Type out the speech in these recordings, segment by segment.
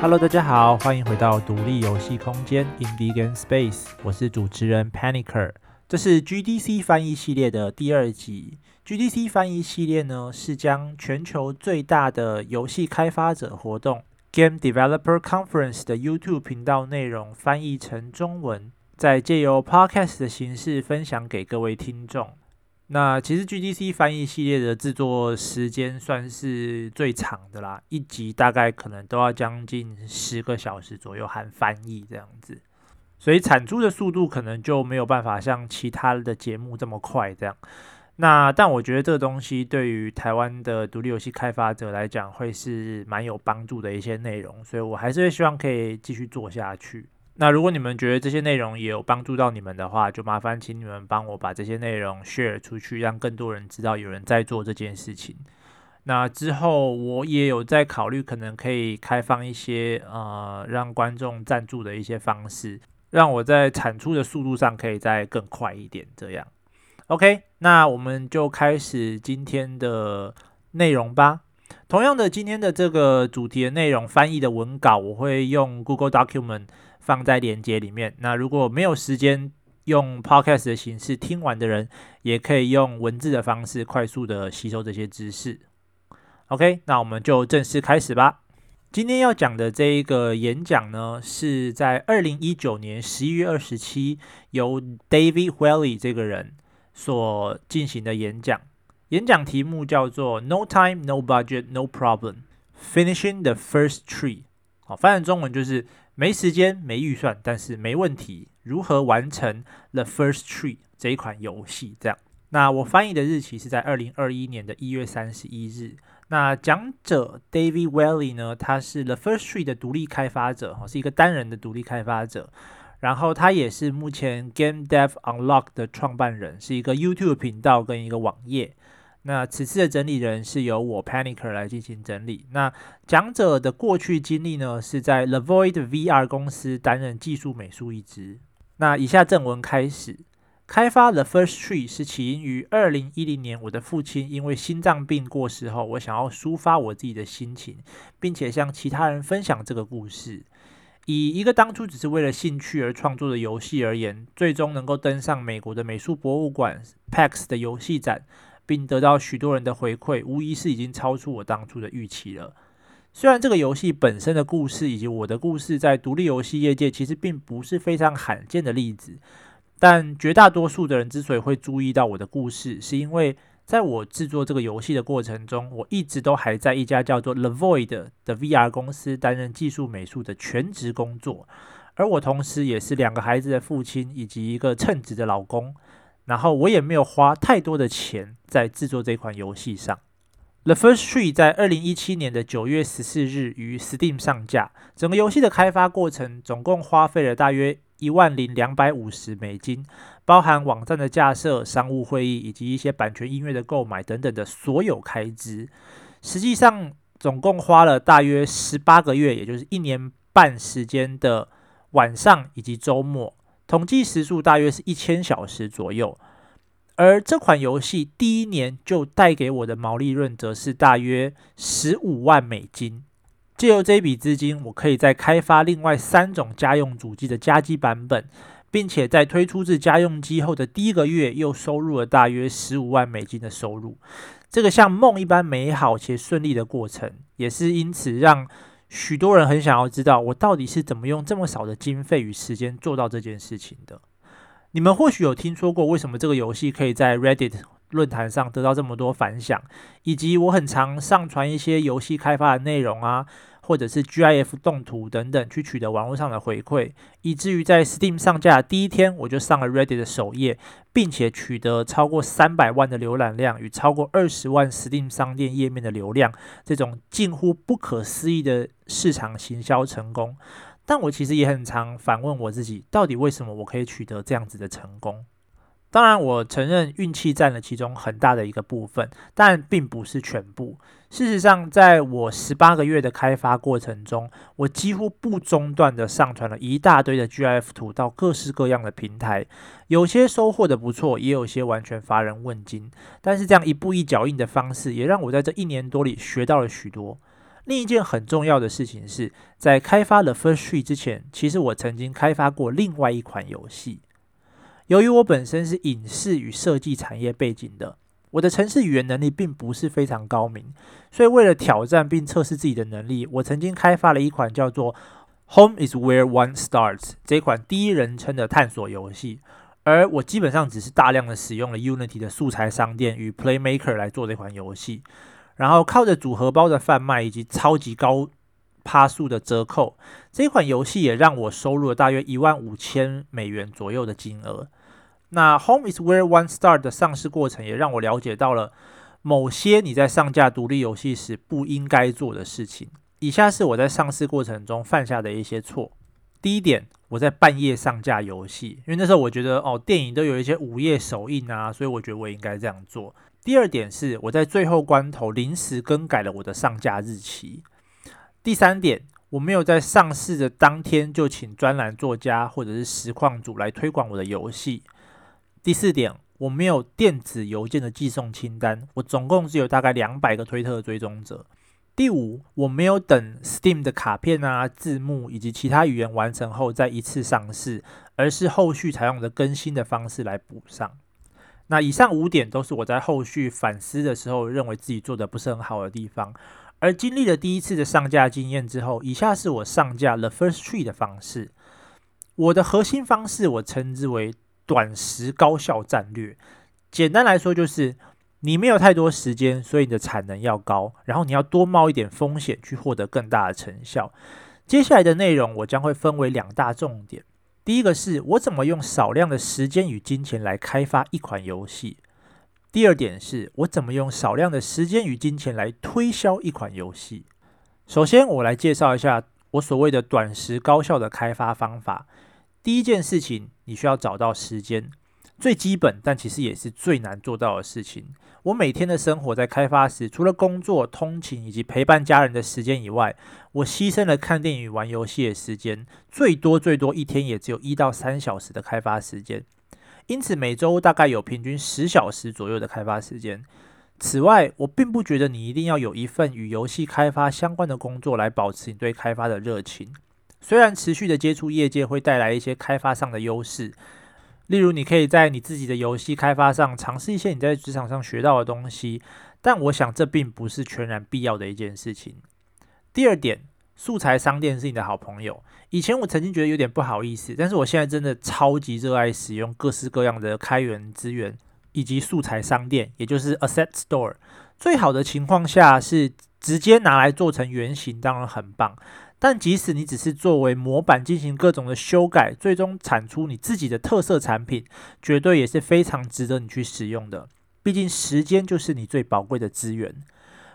Hello，大家好，欢迎回到独立游戏空间 Indie Game Space，我是主持人 Panicer，这是 GDC 翻译系列的第二集。GDC 翻译系列呢，是将全球最大的游戏开发者活动 Game Developer Conference 的 YouTube 频道内容翻译成中文，再借由 Podcast 的形式分享给各位听众。那其实 GDC 翻译系列的制作时间算是最长的啦，一集大概可能都要将近十个小时左右，含翻译这样子，所以产出的速度可能就没有办法像其他的节目这么快这样。那但我觉得这个东西对于台湾的独立游戏开发者来讲，会是蛮有帮助的一些内容，所以我还是会希望可以继续做下去。那如果你们觉得这些内容也有帮助到你们的话，就麻烦请你们帮我把这些内容 share 出去，让更多人知道有人在做这件事情。那之后我也有在考虑，可能可以开放一些呃让观众赞助的一些方式，让我在产出的速度上可以再更快一点。这样，OK，那我们就开始今天的内容吧。同样的，今天的这个主题的内容翻译的文稿，我会用 Google Document。放在链接里面。那如果没有时间用 podcast 的形式听完的人，也可以用文字的方式快速的吸收这些知识。OK，那我们就正式开始吧。今天要讲的这一个演讲呢，是在二零一九年十一月二十七由 David Whaley 这个人所进行的演讲。演讲题目叫做 “No time, no budget, no problem. Finishing the first tree”。好，翻译中文就是。没时间、没预算，但是没问题。如何完成《The First Tree》这一款游戏？这样，那我翻译的日期是在二零二一年的一月三十一日。那讲者 David Whaley 呢，他是《The First Tree》的独立开发者，是一个单人的独立开发者。然后他也是目前 Game Dev Unlock 的创办人，是一个 YouTube 频道跟一个网页。那此次的整理人是由我 Panicer 来进行整理。那讲者的过去经历呢，是在 The Void VR 公司担任技术美术一职。那以下正文开始。开发 The First Tree 是起因于二零一零年，我的父亲因为心脏病过世后，我想要抒发我自己的心情，并且向其他人分享这个故事。以一个当初只是为了兴趣而创作的游戏而言，最终能够登上美国的美术博物馆 PAX 的游戏展。并得到许多人的回馈，无疑是已经超出我当初的预期了。虽然这个游戏本身的故事以及我的故事在独立游戏业界其实并不是非常罕见的例子，但绝大多数的人之所以会注意到我的故事，是因为在我制作这个游戏的过程中，我一直都还在一家叫做 The Void 的 VR 公司担任技术美术的全职工作，而我同时也是两个孩子的父亲以及一个称职的老公。然后我也没有花太多的钱在制作这款游戏上。The First Tree 在二零一七年的九月十四日于 Steam 上架。整个游戏的开发过程总共花费了大约一万零两百五十美金，包含网站的架设、商务会议以及一些版权音乐的购买等等的所有开支。实际上总共花了大约十八个月，也就是一年半时间的晚上以及周末。统计时数大约是一千小时左右，而这款游戏第一年就带给我的毛利润则是大约十五万美金。借由这笔资金，我可以再开发另外三种家用主机的家机版本，并且在推出至家用机后的第一个月又收入了大约十五万美金的收入。这个像梦一般美好且顺利的过程，也是因此让。许多人很想要知道我到底是怎么用这么少的经费与时间做到这件事情的。你们或许有听说过为什么这个游戏可以在 Reddit 论坛上得到这么多反响，以及我很常上传一些游戏开发的内容啊。或者是 GIF 动图等等，去取得网络上的回馈，以至于在 Steam 上架第一天，我就上了 Reddit 的首页，并且取得超过三百万的浏览量与超过二十万 Steam 商店页面的流量，这种近乎不可思议的市场行销成功。但我其实也很常反问我自己，到底为什么我可以取得这样子的成功？当然，我承认运气占了其中很大的一个部分，但并不是全部。事实上，在我十八个月的开发过程中，我几乎不中断地上传了一大堆的 GIF 图到各式各样的平台，有些收获的不错，也有些完全乏人问津。但是这样一步一脚印的方式，也让我在这一年多里学到了许多。另一件很重要的事情是，在开发 The First Tree 之前，其实我曾经开发过另外一款游戏。由于我本身是影视与设计产业背景的。我的城市语言能力并不是非常高明，所以为了挑战并测试自己的能力，我曾经开发了一款叫做《Home is Where One Starts》这款第一人称的探索游戏。而我基本上只是大量的使用了 Unity 的素材商店与 Playmaker 来做这款游戏，然后靠着组合包的贩卖以及超级高趴数的折扣，这款游戏也让我收入了大约一万五千美元左右的金额。那 Home is where one start 的上市过程也让我了解到了某些你在上架独立游戏时不应该做的事情。以下是我在上市过程中犯下的一些错。第一点，我在半夜上架游戏，因为那时候我觉得哦，电影都有一些午夜首映啊，所以我觉得我应该这样做。第二点是我在最后关头临时更改了我的上架日期。第三点，我没有在上市的当天就请专栏作家或者是实况组来推广我的游戏。第四点，我没有电子邮件的寄送清单，我总共只有大概两百个推特追踪者。第五，我没有等 Steam 的卡片啊、字幕以及其他语言完成后再一次上市，而是后续采用的更新的方式来补上。那以上五点都是我在后续反思的时候认为自己做的不是很好的地方。而经历了第一次的上架经验之后，以下是我上架 The First Tree 的方式。我的核心方式我称之为。短时高效战略，简单来说就是你没有太多时间，所以你的产能要高，然后你要多冒一点风险去获得更大的成效。接下来的内容我将会分为两大重点，第一个是我怎么用少量的时间与金钱来开发一款游戏，第二点是我怎么用少量的时间与金钱来推销一款游戏。首先，我来介绍一下我所谓的短时高效的开发方法。第一件事情，你需要找到时间，最基本，但其实也是最难做到的事情。我每天的生活在开发时，除了工作、通勤以及陪伴家人的时间以外，我牺牲了看电影玩游戏的时间，最多最多一天也只有一到三小时的开发时间。因此，每周大概有平均十小时左右的开发时间。此外，我并不觉得你一定要有一份与游戏开发相关的工作来保持你对开发的热情。虽然持续的接触业界会带来一些开发上的优势，例如你可以在你自己的游戏开发上尝试一些你在职场上学到的东西，但我想这并不是全然必要的一件事情。第二点，素材商店是你的好朋友。以前我曾经觉得有点不好意思，但是我现在真的超级热爱使用各式各样的开源资源以及素材商店，也就是 Asset Store。最好的情况下是直接拿来做成原型，当然很棒。但即使你只是作为模板进行各种的修改，最终产出你自己的特色产品，绝对也是非常值得你去使用的。毕竟时间就是你最宝贵的资源。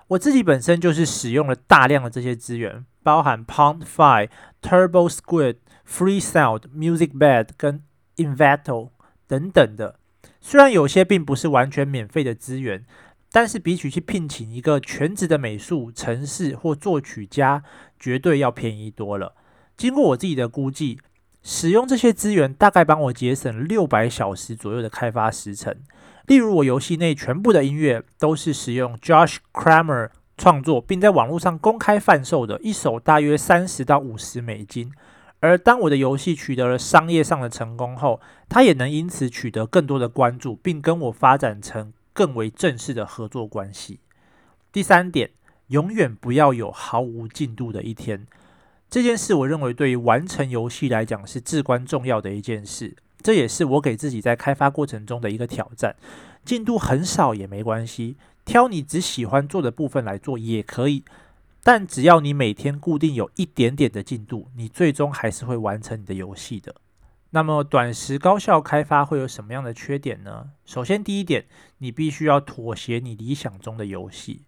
我自己本身就是使用了大量的这些资源，包含 Pondfy、Turbo Squid、FreeSound、MusicBed 跟 Invato 等等的。虽然有些并不是完全免费的资源。但是比起去聘请一个全职的美术、程式或作曲家，绝对要便宜多了。经过我自己的估计，使用这些资源大概帮我节省六百小时左右的开发时程。例如，我游戏内全部的音乐都是使用 Josh Kramer 创作，并在网络上公开贩售的，一首大约三十到五十美金。而当我的游戏取得了商业上的成功后，他也能因此取得更多的关注，并跟我发展成。更为正式的合作关系。第三点，永远不要有毫无进度的一天。这件事，我认为对于完成游戏来讲是至关重要的一件事。这也是我给自己在开发过程中的一个挑战。进度很少也没关系，挑你只喜欢做的部分来做也可以。但只要你每天固定有一点点的进度，你最终还是会完成你的游戏的。那么短时高效开发会有什么样的缺点呢？首先，第一点，你必须要妥协你理想中的游戏。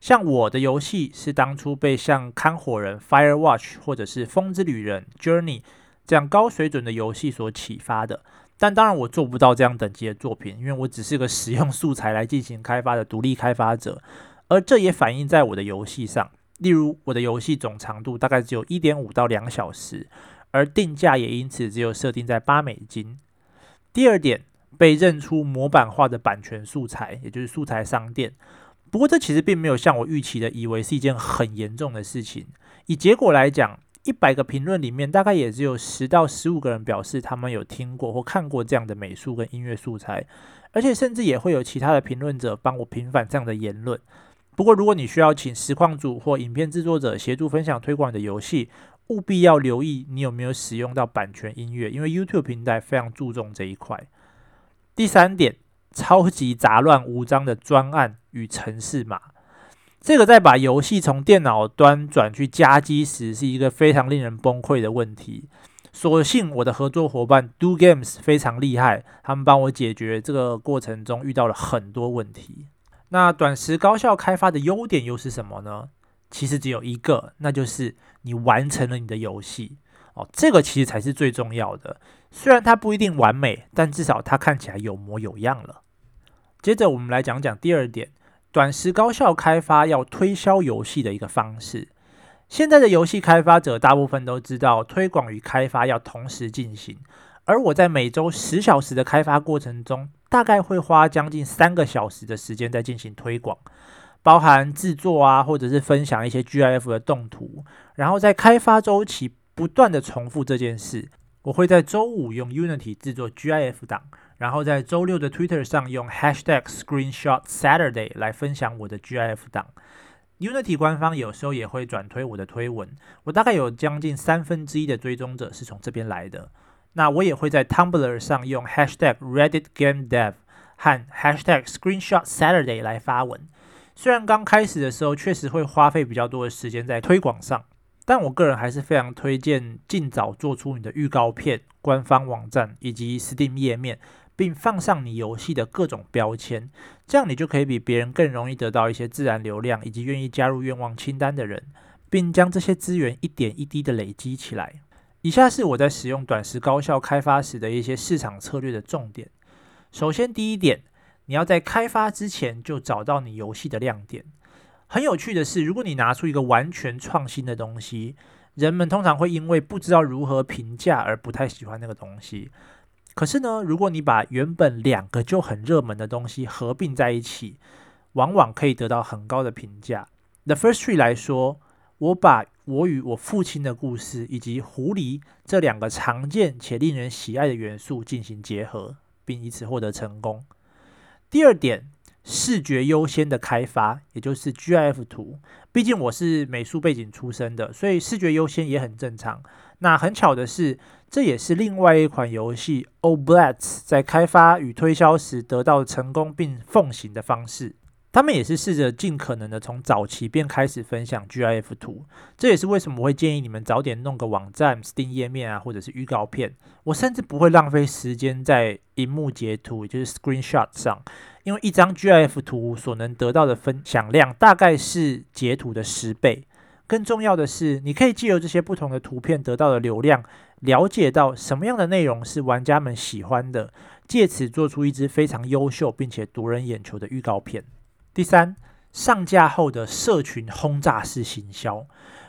像我的游戏是当初被像看火人 Firewatch 或者是风之旅人 Journey 这样高水准的游戏所启发的。但当然我做不到这样等级的作品，因为我只是个使用素材来进行开发的独立开发者，而这也反映在我的游戏上。例如，我的游戏总长度大概只有一点五到两小时，而定价也因此只有设定在八美金。第二点，被认出模板化的版权素材，也就是素材商店。不过，这其实并没有像我预期的，以为是一件很严重的事情。以结果来讲，一百个评论里面，大概也只有十到十五个人表示他们有听过或看过这样的美术跟音乐素材，而且甚至也会有其他的评论者帮我平反这样的言论。不过，如果你需要请实况组或影片制作者协助分享推广的游戏，务必要留意你有没有使用到版权音乐，因为 YouTube 平台非常注重这一块。第三点，超级杂乱无章的专案与城市码。这个在把游戏从电脑端转去加机时，是一个非常令人崩溃的问题。所幸我的合作伙伴 Do Games 非常厉害，他们帮我解决这个过程中遇到了很多问题。那短时高效开发的优点又是什么呢？其实只有一个，那就是你完成了你的游戏哦，这个其实才是最重要的。虽然它不一定完美，但至少它看起来有模有样了。接着我们来讲讲第二点。短时高效开发要推销游戏的一个方式。现在的游戏开发者大部分都知道，推广与开发要同时进行。而我在每周十小时的开发过程中，大概会花将近三个小时的时间在进行推广，包含制作啊，或者是分享一些 GIF 的动图，然后在开发周期不断的重复这件事。我会在周五用 Unity 制作 GIF 档。然后在周六的 Twitter 上用 Hashtag Screenshot Saturday 来分享我的 GIF 档。Unity 官方有时候也会转推我的推文，我大概有将近三分之一的追踪者是从这边来的。那我也会在 Tumblr 上用 Hashtag Reddit Game Dev 和 Hashtag Screenshot Saturday 来发文。虽然刚开始的时候确实会花费比较多的时间在推广上，但我个人还是非常推荐尽早做出你的预告片、官方网站以及 Steam 页面。并放上你游戏的各种标签，这样你就可以比别人更容易得到一些自然流量，以及愿意加入愿望清单的人，并将这些资源一点一滴的累积起来。以下是我在使用短时高效开发时的一些市场策略的重点。首先，第一点，你要在开发之前就找到你游戏的亮点。很有趣的是，如果你拿出一个完全创新的东西，人们通常会因为不知道如何评价而不太喜欢那个东西。可是呢，如果你把原本两个就很热门的东西合并在一起，往往可以得到很高的评价。The First three 来说，我把我与我父亲的故事以及狐狸这两个常见且令人喜爱的元素进行结合，并以此获得成功。第二点，视觉优先的开发，也就是 GIF 图。毕竟我是美术背景出身的，所以视觉优先也很正常。那很巧的是，这也是另外一款游戏 Oblets 在开发与推销时得到成功并奉行的方式。他们也是试着尽可能的从早期便开始分享 GIF 图。这也是为什么我会建议你们早点弄个网站、Steam 页面啊，或者是预告片。我甚至不会浪费时间在荧幕截图，也就是 Screenshot 上，因为一张 GIF 图所能得到的分享量大概是截图的十倍。更重要的是，你可以借由这些不同的图片得到的流量，了解到什么样的内容是玩家们喜欢的，借此做出一支非常优秀并且夺人眼球的预告片。第三，上架后的社群轰炸式行销，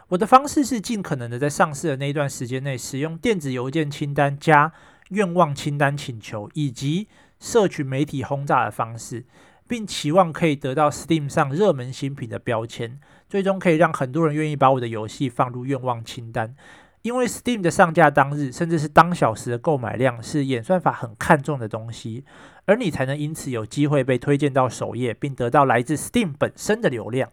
我的方式是尽可能的在上市的那一段时间内，使用电子邮件清单加愿望清单请求以及社群媒体轰炸的方式。并期望可以得到 Steam 上热门新品的标签，最终可以让很多人愿意把我的游戏放入愿望清单。因为 Steam 的上架当日，甚至是当小时的购买量是演算法很看重的东西，而你才能因此有机会被推荐到首页，并得到来自 Steam 本身的流量。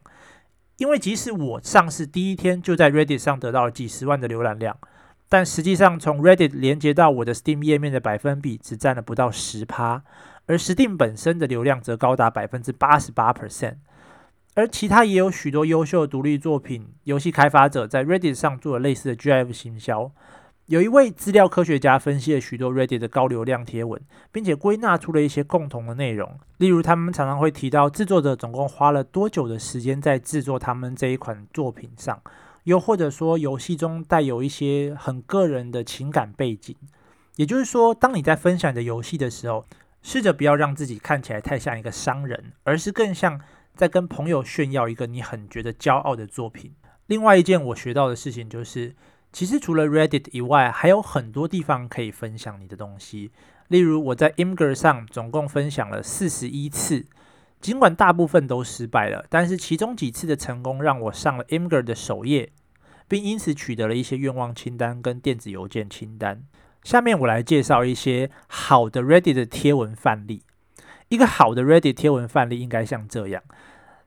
因为即使我上市第一天就在 Reddit 上得到了几十万的浏览量，但实际上从 Reddit 连接到我的 Steam 页面的百分比只占了不到十趴。而 Steam 本身的流量则高达百分之八十八 percent，而其他也有许多优秀独立作品游戏开发者在 Reddit 上做了类似的 GIF 行销。有一位资料科学家分析了许多 Reddit 的高流量贴文，并且归纳出了一些共同的内容。例如，他们常常会提到制作者总共花了多久的时间在制作他们这一款作品上，又或者说游戏中带有一些很个人的情感背景。也就是说，当你在分享你的游戏的时候，试着不要让自己看起来太像一个商人，而是更像在跟朋友炫耀一个你很觉得骄傲的作品。另外一件我学到的事情就是，其实除了 Reddit 以外，还有很多地方可以分享你的东西。例如，我在 Imgur 上总共分享了四十一次，尽管大部分都失败了，但是其中几次的成功让我上了 Imgur 的首页，并因此取得了一些愿望清单跟电子邮件清单。下面我来介绍一些好的 Reddit 的贴文范例。一个好的 Reddit 贴文范例应该像这样：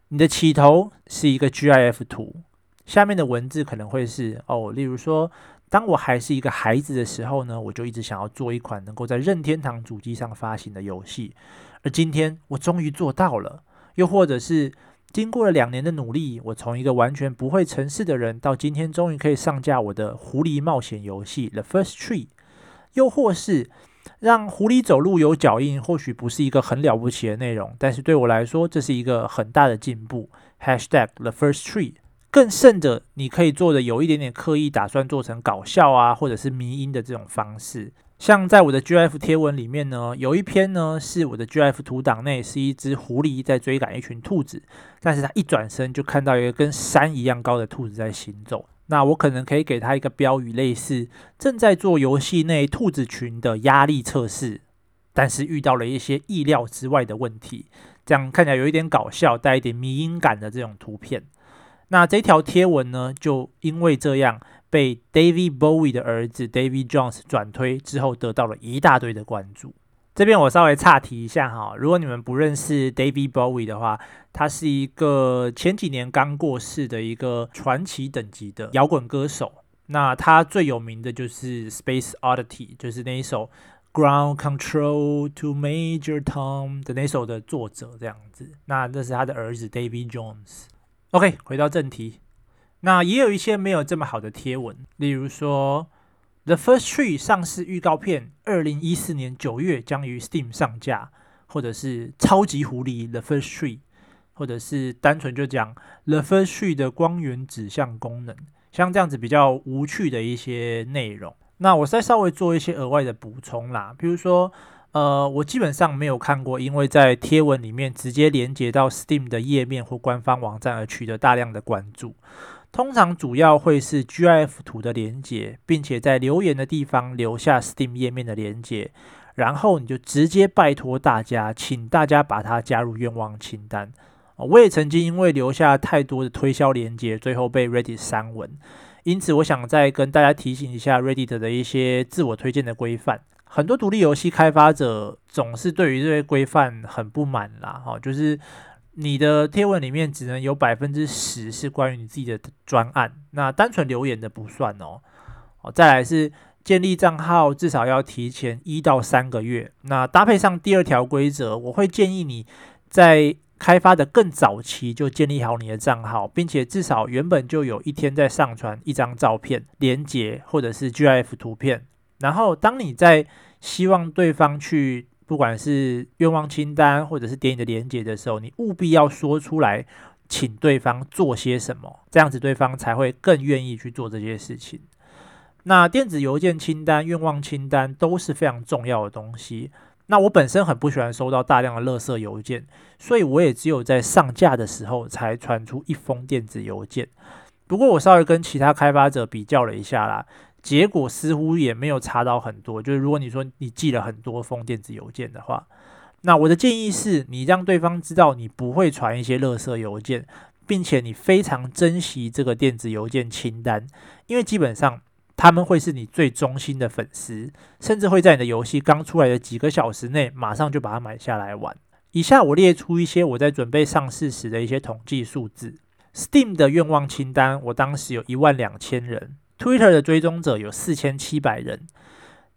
你的起头是一个 GIF 图，下面的文字可能会是哦，例如说，当我还是一个孩子的时候呢，我就一直想要做一款能够在任天堂主机上发行的游戏，而今天我终于做到了。又或者是经过了两年的努力，我从一个完全不会程式的人，到今天终于可以上架我的狐狸冒险游戏《The First Tree》。又或是让狐狸走路有脚印，或许不是一个很了不起的内容，但是对我来说，这是一个很大的进步。Hashtag the first tree。更甚者，你可以做的有一点点刻意，打算做成搞笑啊，或者是迷因的这种方式。像在我的 GIF 贴文里面呢，有一篇呢是我的 GIF 图档内是一只狐狸在追赶一群兔子，但是它一转身就看到一个跟山一样高的兔子在行走。那我可能可以给他一个标语，类似正在做游戏内兔子群的压力测试，但是遇到了一些意料之外的问题，这样看起来有一点搞笑，带一点迷因感的这种图片。那这条贴文呢，就因为这样被 David Bowie 的儿子 David Jones 转推之后，得到了一大堆的关注。这边我稍微岔题一下哈，如果你们不认识 David Bowie 的话，他是一个前几年刚过世的一个传奇等级的摇滚歌手。那他最有名的就是《Space Oddity》，就是那一首《Ground Control to Major Tom》的那首的作者这样子。那这是他的儿子 David Jones。OK，回到正题，那也有一些没有这么好的贴文，例如说。The First Tree 上市预告片，二零一四年九月将于 Steam 上架，或者是超级狐狸 The First Tree，或者是单纯就讲 The First Tree 的光源指向功能，像这样子比较无趣的一些内容。那我再稍微做一些额外的补充啦，比如说，呃，我基本上没有看过，因为在贴文里面直接连接到 Steam 的页面或官方网站而取得大量的关注。通常主要会是 GIF 图的连接，并且在留言的地方留下 Steam 页面的连接，然后你就直接拜托大家，请大家把它加入愿望清单。我也曾经因为留下太多的推销连接，最后被 Reddit 删文。因此，我想再跟大家提醒一下 Reddit 的一些自我推荐的规范。很多独立游戏开发者总是对于这些规范很不满啦，哈，就是。你的贴文里面只能有百分之十是关于你自己的专案，那单纯留言的不算哦。哦，再来是建立账号至少要提前一到三个月。那搭配上第二条规则，我会建议你在开发的更早期就建立好你的账号，并且至少原本就有一天在上传一张照片、连接或者是 GIF 图片。然后当你在希望对方去。不管是愿望清单，或者是点你的连接的时候，你务必要说出来，请对方做些什么，这样子对方才会更愿意去做这些事情。那电子邮件清单、愿望清单都是非常重要的东西。那我本身很不喜欢收到大量的垃圾邮件，所以我也只有在上架的时候才传出一封电子邮件。不过我稍微跟其他开发者比较了一下啦。结果似乎也没有查到很多，就是如果你说你寄了很多封电子邮件的话，那我的建议是你让对方知道你不会传一些垃圾邮件，并且你非常珍惜这个电子邮件清单，因为基本上他们会是你最忠心的粉丝，甚至会在你的游戏刚出来的几个小时内马上就把它买下来玩。以下我列出一些我在准备上市时的一些统计数字：Steam 的愿望清单，我当时有一万两千人。Twitter 的追踪者有四千七百人，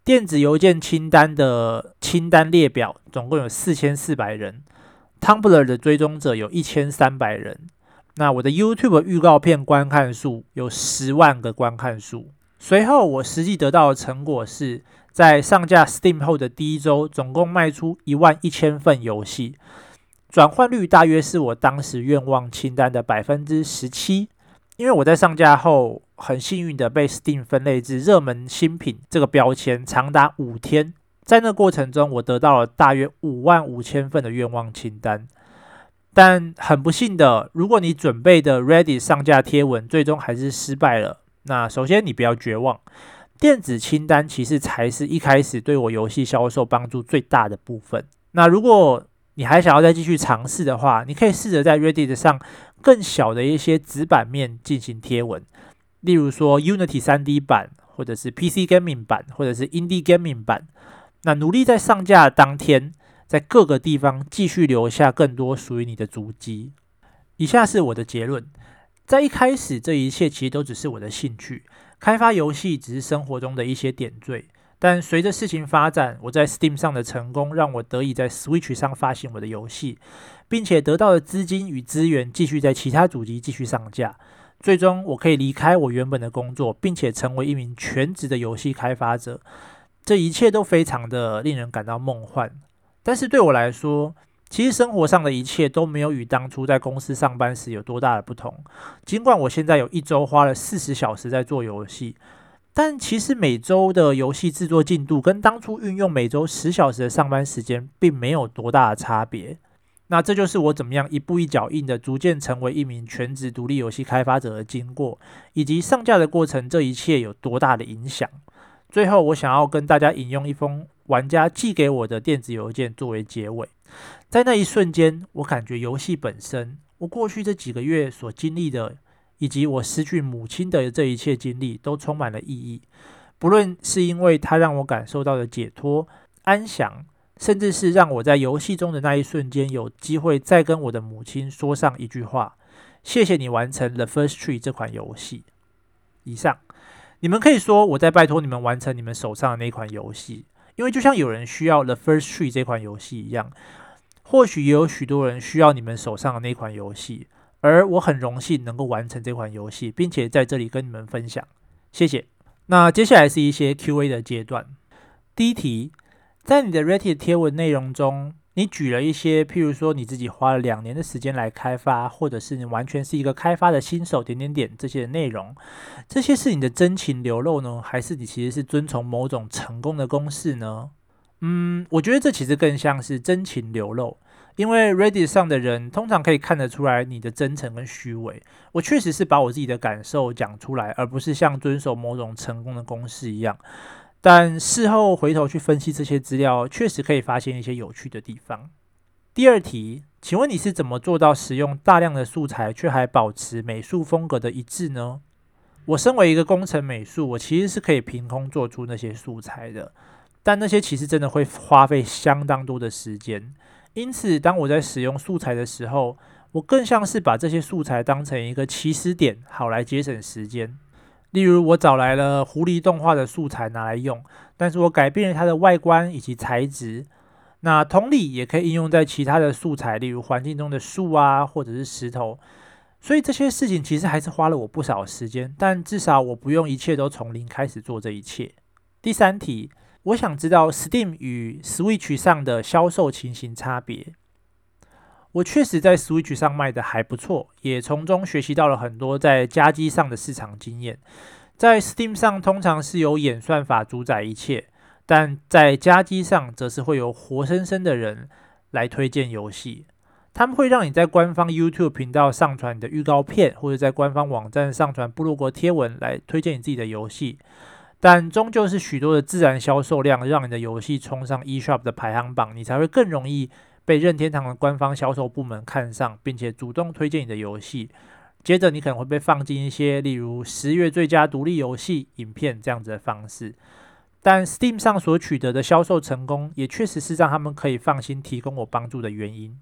电子邮件清单的清单列表总共有四千四百人，Tumblr 的追踪者有一千三百人。那我的 YouTube 预告片观看数有十万个观看数。随后我实际得到的成果是在上架 Steam 后的第一周，总共卖出一万一千份游戏，转换率大约是我当时愿望清单的百分之十七。因为我在上架后。很幸运的被 Steam 分类至热门新品这个标签，长达五天。在那过程中，我得到了大约五万五千份的愿望清单。但很不幸的，如果你准备的 Reddit 上架贴文最终还是失败了，那首先你不要绝望，电子清单其实才是一开始对我游戏销售帮助最大的部分。那如果你还想要再继续尝试的话，你可以试着在 Reddit 上更小的一些纸板面进行贴文，例如说 Unity 3D 版，或者是 PC Gaming 版，或者是 Indie Gaming 版。那努力在上架当天，在各个地方继续留下更多属于你的足迹。以下是我的结论：在一开始，这一切其实都只是我的兴趣，开发游戏只是生活中的一些点缀。但随着事情发展，我在 Steam 上的成功让我得以在 Switch 上发行我的游戏，并且得到了资金与资源，继续在其他主机继续上架。最终，我可以离开我原本的工作，并且成为一名全职的游戏开发者。这一切都非常的令人感到梦幻。但是对我来说，其实生活上的一切都没有与当初在公司上班时有多大的不同。尽管我现在有一周花了四十小时在做游戏。但其实每周的游戏制作进度跟当初运用每周十小时的上班时间并没有多大的差别。那这就是我怎么样一步一脚印的逐渐成为一名全职独立游戏开发者的经过，以及上架的过程，这一切有多大的影响。最后，我想要跟大家引用一封玩家寄给我的电子邮件作为结尾。在那一瞬间，我感觉游戏本身，我过去这几个月所经历的。以及我失去母亲的这一切经历都充满了意义，不论是因为它让我感受到的解脱、安详，甚至是让我在游戏中的那一瞬间有机会再跟我的母亲说上一句话：“谢谢你完成《The First Tree》这款游戏。”以上，你们可以说我在拜托你们完成你们手上的那款游戏，因为就像有人需要《The First Tree》这款游戏一样，或许也有许多人需要你们手上的那款游戏。而我很荣幸能够完成这款游戏，并且在这里跟你们分享，谢谢。那接下来是一些 Q&A 的阶段。第一题，在你的 Reddit 贴文内容中，你举了一些，譬如说你自己花了两年的时间来开发，或者是你完全是一个开发的新手，点点点这些内容，这些是你的真情流露呢，还是你其实是遵从某种成功的公式呢？嗯，我觉得这其实更像是真情流露。因为 Reddit 上的人通常可以看得出来你的真诚跟虚伪。我确实是把我自己的感受讲出来，而不是像遵守某种成功的公式一样。但事后回头去分析这些资料，确实可以发现一些有趣的地方。第二题，请问你是怎么做到使用大量的素材却还保持美术风格的一致呢？我身为一个工程美术，我其实是可以凭空做出那些素材的，但那些其实真的会花费相当多的时间。因此，当我在使用素材的时候，我更像是把这些素材当成一个起始点，好来节省时间。例如，我找来了狐狸动画的素材拿来用，但是我改变了它的外观以及材质。那同理，也可以应用在其他的素材，例如环境中的树啊，或者是石头。所以这些事情其实还是花了我不少时间，但至少我不用一切都从零开始做这一切。第三题。我想知道 Steam 与 Switch 上的销售情形差别。我确实在 Switch 上卖的还不错，也从中学习到了很多在家机上的市场经验。在 Steam 上通常是由演算法主宰一切，但在家机上则是会有活生生的人来推荐游戏。他们会让你在官方 YouTube 频道上传你的预告片，或者在官方网站上传部落格贴文来推荐你自己的游戏。但终究是许多的自然销售量，让你的游戏冲上 eShop 的排行榜，你才会更容易被任天堂的官方销售部门看上，并且主动推荐你的游戏。接着，你可能会被放进一些例如十月最佳独立游戏影片这样子的方式。但 Steam 上所取得的销售成功，也确实是让他们可以放心提供我帮助的原因。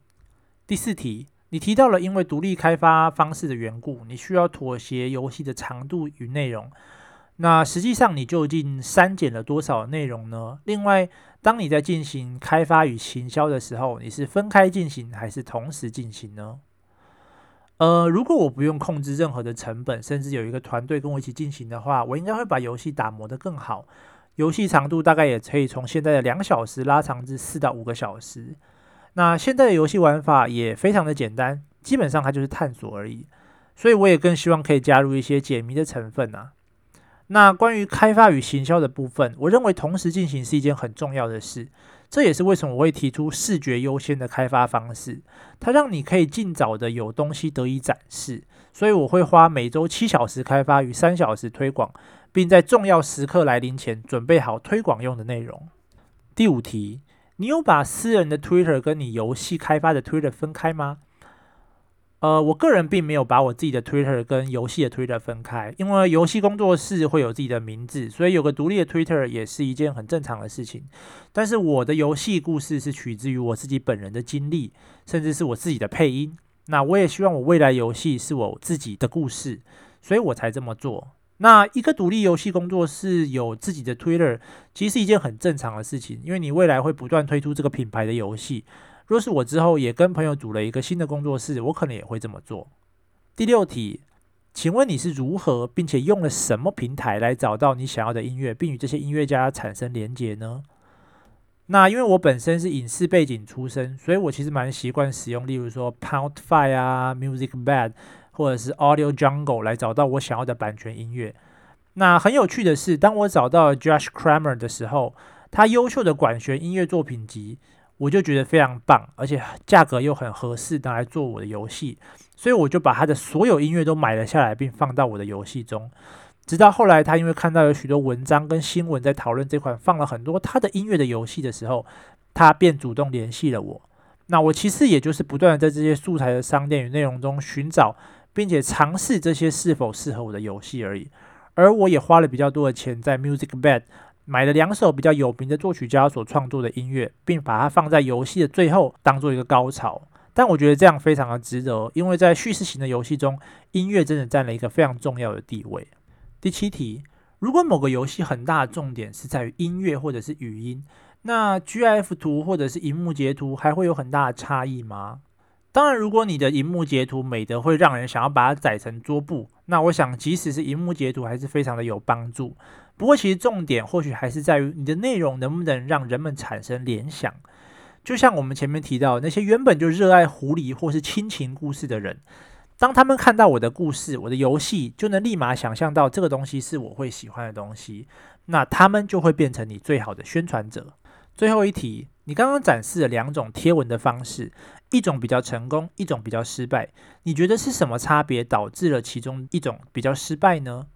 第四题，你提到了因为独立开发方式的缘故，你需要妥协游戏的长度与内容。那实际上你究竟删减了多少内容呢？另外，当你在进行开发与行销的时候，你是分开进行还是同时进行呢？呃，如果我不用控制任何的成本，甚至有一个团队跟我一起进行的话，我应该会把游戏打磨得更好。游戏长度大概也可以从现在的两小时拉长至四到五个小时。那现在的游戏玩法也非常的简单，基本上它就是探索而已。所以我也更希望可以加入一些解谜的成分啊。那关于开发与行销的部分，我认为同时进行是一件很重要的事。这也是为什么我会提出视觉优先的开发方式，它让你可以尽早的有东西得以展示。所以我会花每周七小时开发与三小时推广，并在重要时刻来临前准备好推广用的内容。第五题，你有把私人的 Twitter 跟你游戏开发的 Twitter 分开吗？呃，我个人并没有把我自己的 Twitter 跟游戏的 Twitter 分开，因为游戏工作室会有自己的名字，所以有个独立的 Twitter 也是一件很正常的事情。但是我的游戏故事是取自于我自己本人的经历，甚至是我自己的配音。那我也希望我未来游戏是我自己的故事，所以我才这么做。那一个独立游戏工作室有自己的 Twitter，其实是一件很正常的事情，因为你未来会不断推出这个品牌的游戏。若是我之后也跟朋友组了一个新的工作室，我可能也会这么做。第六题，请问你是如何并且用了什么平台来找到你想要的音乐，并与这些音乐家产生连结呢？那因为我本身是影视背景出身，所以我其实蛮习惯使用，例如说 Pound5 啊、Musicbed 或者是 Audio Jungle 来找到我想要的版权音乐。那很有趣的是，当我找到 Josh Kramer 的时候，他优秀的管弦音乐作品集。我就觉得非常棒，而且价格又很合适，拿来做我的游戏，所以我就把他的所有音乐都买了下来，并放到我的游戏中。直到后来，他因为看到有许多文章跟新闻在讨论这款放了很多他的音乐的游戏的时候，他便主动联系了我。那我其实也就是不断的在这些素材的商店与内容中寻找，并且尝试这些是否适合我的游戏而已。而我也花了比较多的钱在 Musicbed。买了两首比较有名的作曲家所创作的音乐，并把它放在游戏的最后当做一个高潮。但我觉得这样非常的值得，因为在叙事型的游戏中，音乐真的占了一个非常重要的地位。第七题，如果某个游戏很大的重点是在于音乐或者是语音，那 GIF 图或者是荧幕截图还会有很大的差异吗？当然，如果你的荧幕截图美得会让人想要把它载成桌布，那我想即使是荧幕截图还是非常的有帮助。不过，其实重点或许还是在于你的内容能不能让人们产生联想。就像我们前面提到，那些原本就热爱狐狸或是亲情故事的人，当他们看到我的故事、我的游戏，就能立马想象到这个东西是我会喜欢的东西，那他们就会变成你最好的宣传者。最后一题，你刚刚展示了两种贴文的方式，一种比较成功，一种比较失败。你觉得是什么差别导致了其中一种比较失败呢？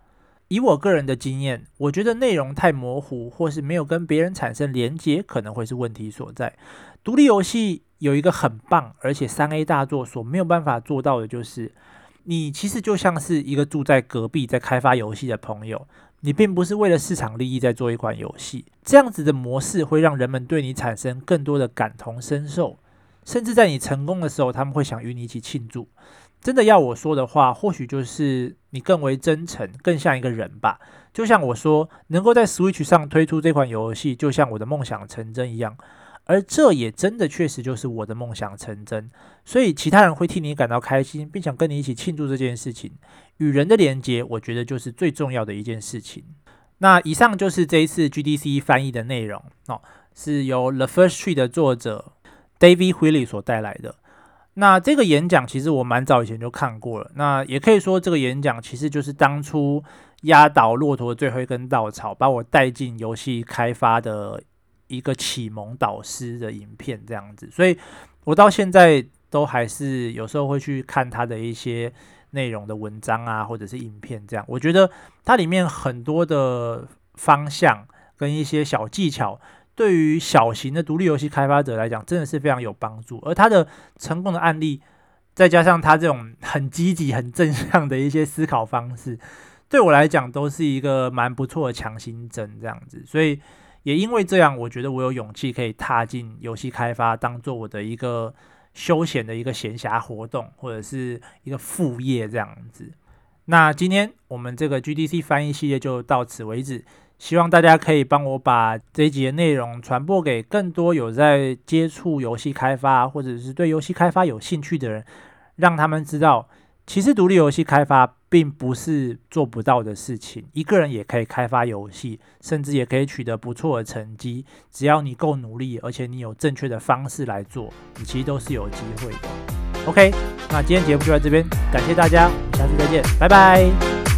以我个人的经验，我觉得内容太模糊，或是没有跟别人产生连接，可能会是问题所在。独立游戏有一个很棒，而且三 A 大作所没有办法做到的，就是你其实就像是一个住在隔壁在开发游戏的朋友。你并不是为了市场利益在做一款游戏，这样子的模式会让人们对你产生更多的感同身受，甚至在你成功的时候，他们会想与你一起庆祝。真的要我说的话，或许就是你更为真诚，更像一个人吧。就像我说，能够在 Switch 上推出这款游戏，就像我的梦想成真一样。而这也真的确实就是我的梦想成真，所以其他人会替你感到开心，并想跟你一起庆祝这件事情。与人的连接，我觉得就是最重要的一件事情。那以上就是这一次 GDC 翻译的内容哦，是由 The First Tree 的作者 David Huiley 所带来的。那这个演讲其实我蛮早以前就看过了，那也可以说这个演讲其实就是当初压倒骆驼的最后一根稻草，把我带进游戏开发的。一个启蒙导师的影片这样子，所以我到现在都还是有时候会去看他的一些内容的文章啊，或者是影片这样。我觉得它里面很多的方向跟一些小技巧，对于小型的独立游戏开发者来讲，真的是非常有帮助。而他的成功的案例，再加上他这种很积极、很正向的一些思考方式，对我来讲都是一个蛮不错的强心针这样子。所以。也因为这样，我觉得我有勇气可以踏进游戏开发，当做我的一个休闲的一个闲暇活动，或者是一个副业这样子。那今天我们这个 GDC 翻译系列就到此为止，希望大家可以帮我把这一集的内容传播给更多有在接触游戏开发，或者是对游戏开发有兴趣的人，让他们知道。其实独立游戏开发并不是做不到的事情，一个人也可以开发游戏，甚至也可以取得不错的成绩。只要你够努力，而且你有正确的方式来做，你其实都是有机会的。OK，那今天节目就到这边，感谢大家，下次再见，拜拜。